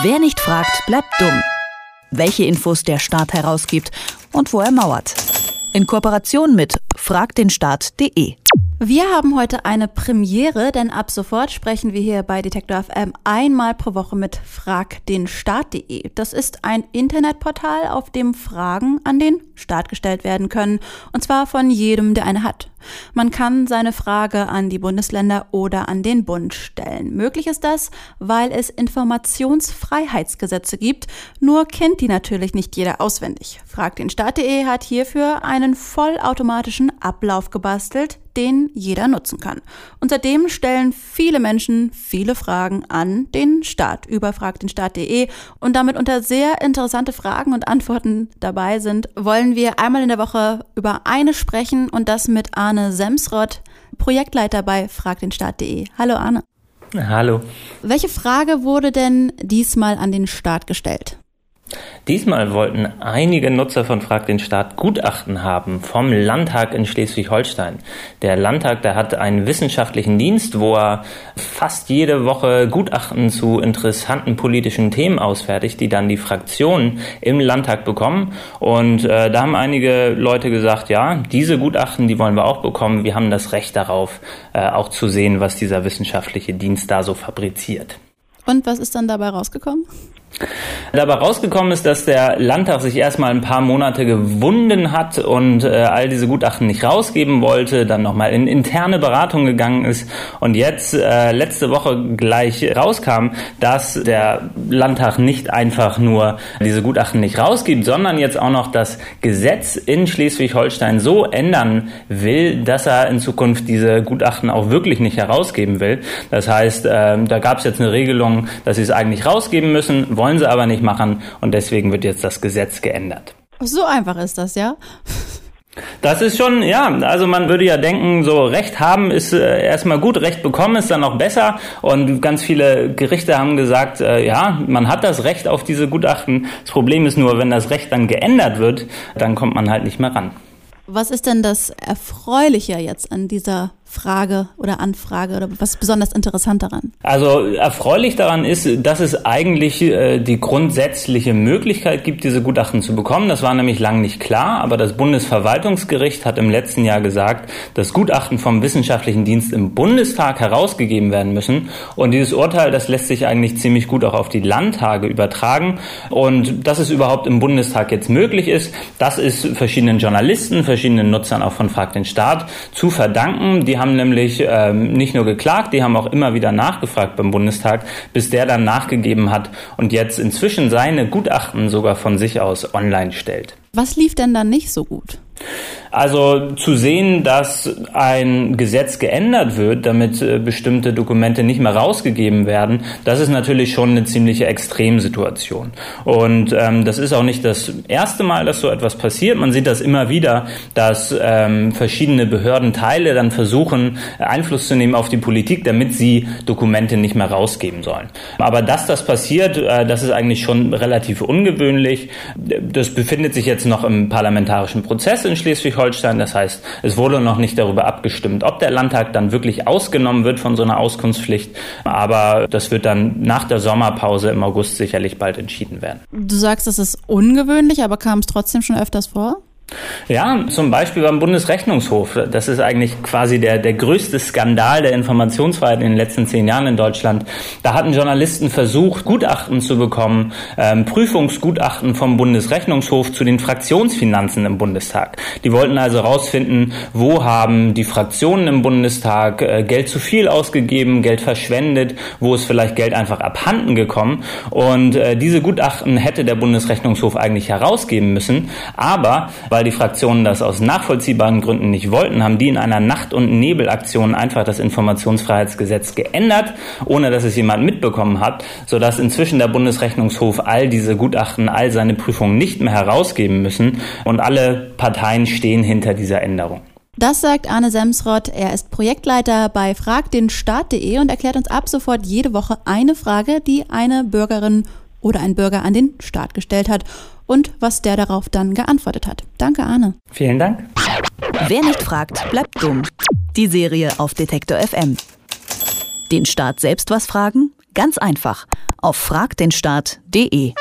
Wer nicht fragt, bleibt dumm. Welche Infos der Staat herausgibt und wo er mauert. In Kooperation mit fragdenstaat.de. Wir haben heute eine Premiere, denn ab sofort sprechen wir hier bei Detektor FM einmal pro Woche mit fragdenstaat.de. Das ist ein Internetportal, auf dem Fragen an den Staat gestellt werden können, und zwar von jedem, der eine hat. Man kann seine Frage an die Bundesländer oder an den Bund stellen. Möglich ist das, weil es Informationsfreiheitsgesetze gibt, nur kennt die natürlich nicht jeder auswendig. Frag den Staat.de hat hierfür einen vollautomatischen Ablauf gebastelt, den jeder nutzen kann. Und seitdem stellen viele Menschen viele Fragen an den Staat über fragdenstaat.de und damit unter sehr interessante Fragen und Antworten dabei sind, wollen wir einmal in der Woche über eine sprechen und das mit Arne Semsrott, Projektleiter bei fragdenstaat.de. Hallo Arne. Hallo. Welche Frage wurde denn diesmal an den Staat gestellt? Diesmal wollten einige Nutzer von Frag den Staat Gutachten haben vom Landtag in Schleswig-Holstein. Der Landtag, der hat einen wissenschaftlichen Dienst, wo er fast jede Woche Gutachten zu interessanten politischen Themen ausfertigt, die dann die Fraktionen im Landtag bekommen. Und äh, da haben einige Leute gesagt, ja, diese Gutachten, die wollen wir auch bekommen. Wir haben das Recht darauf, äh, auch zu sehen, was dieser wissenschaftliche Dienst da so fabriziert. Und was ist dann dabei rausgekommen? Dabei rausgekommen ist, dass der Landtag sich erstmal ein paar Monate gewunden hat und äh, all diese Gutachten nicht rausgeben wollte, dann nochmal in interne Beratung gegangen ist und jetzt äh, letzte Woche gleich rauskam, dass der Landtag nicht einfach nur diese Gutachten nicht rausgibt, sondern jetzt auch noch das Gesetz in Schleswig-Holstein so ändern will, dass er in Zukunft diese Gutachten auch wirklich nicht herausgeben will. Das heißt, äh, da gab es jetzt eine Regelung, dass sie es eigentlich rausgeben müssen wollen sie aber nicht machen und deswegen wird jetzt das Gesetz geändert. So einfach ist das, ja? Das ist schon, ja, also man würde ja denken, so Recht haben ist äh, erstmal gut, Recht bekommen ist dann noch besser. Und ganz viele Gerichte haben gesagt, äh, ja, man hat das Recht auf diese Gutachten. Das Problem ist nur, wenn das Recht dann geändert wird, dann kommt man halt nicht mehr ran. Was ist denn das Erfreuliche jetzt an dieser Frage oder Anfrage oder was besonders interessant daran? Also erfreulich daran ist, dass es eigentlich äh, die grundsätzliche Möglichkeit gibt, diese Gutachten zu bekommen. Das war nämlich lang nicht klar, aber das Bundesverwaltungsgericht hat im letzten Jahr gesagt, dass Gutachten vom wissenschaftlichen Dienst im Bundestag herausgegeben werden müssen. Und dieses Urteil, das lässt sich eigentlich ziemlich gut auch auf die Landtage übertragen. Und dass es überhaupt im Bundestag jetzt möglich ist, das ist verschiedenen Journalisten, verschiedenen Nutzern auch von Frag den Staat zu verdanken. Die haben nämlich ähm, nicht nur geklagt, die haben auch immer wieder nachgefragt beim Bundestag, bis der dann nachgegeben hat und jetzt inzwischen seine Gutachten sogar von sich aus online stellt. Was lief denn dann nicht so gut? Also zu sehen, dass ein Gesetz geändert wird, damit äh, bestimmte Dokumente nicht mehr rausgegeben werden, das ist natürlich schon eine ziemliche Extremsituation. Und ähm, das ist auch nicht das erste Mal, dass so etwas passiert. Man sieht das immer wieder, dass ähm, verschiedene Behördenteile dann versuchen, Einfluss zu nehmen auf die Politik, damit sie Dokumente nicht mehr rausgeben sollen. Aber dass das passiert, äh, das ist eigentlich schon relativ ungewöhnlich. Das befindet sich jetzt noch im parlamentarischen Prozess in Schleswig-Holstein. Das heißt, es wurde noch nicht darüber abgestimmt, ob der Landtag dann wirklich ausgenommen wird von so einer Auskunftspflicht. Aber das wird dann nach der Sommerpause im August sicherlich bald entschieden werden. Du sagst, das ist ungewöhnlich, aber kam es trotzdem schon öfters vor? Ja, zum Beispiel beim Bundesrechnungshof. Das ist eigentlich quasi der, der größte Skandal der Informationsfreiheit in den letzten zehn Jahren in Deutschland. Da hatten Journalisten versucht, Gutachten zu bekommen, ähm, Prüfungsgutachten vom Bundesrechnungshof zu den Fraktionsfinanzen im Bundestag. Die wollten also herausfinden, wo haben die Fraktionen im Bundestag äh, Geld zu viel ausgegeben, Geld verschwendet, wo ist vielleicht Geld einfach abhanden gekommen. Und äh, diese Gutachten hätte der Bundesrechnungshof eigentlich herausgeben müssen. Aber weil weil die Fraktionen das aus nachvollziehbaren Gründen nicht wollten, haben die in einer Nacht- und Nebelaktion einfach das Informationsfreiheitsgesetz geändert, ohne dass es jemand mitbekommen hat, sodass inzwischen der Bundesrechnungshof all diese Gutachten, all seine Prüfungen nicht mehr herausgeben müssen und alle Parteien stehen hinter dieser Änderung. Das sagt Arne Semsrott. Er ist Projektleiter bei fragdenstaat.de und erklärt uns ab sofort jede Woche eine Frage, die eine Bürgerin oder ein Bürger an den Staat gestellt hat und was der darauf dann geantwortet hat. Danke, Arne. Vielen Dank. Wer nicht fragt, bleibt dumm. Die Serie auf Detektor FM. Den Staat selbst was fragen? Ganz einfach auf fragdenstaat.de.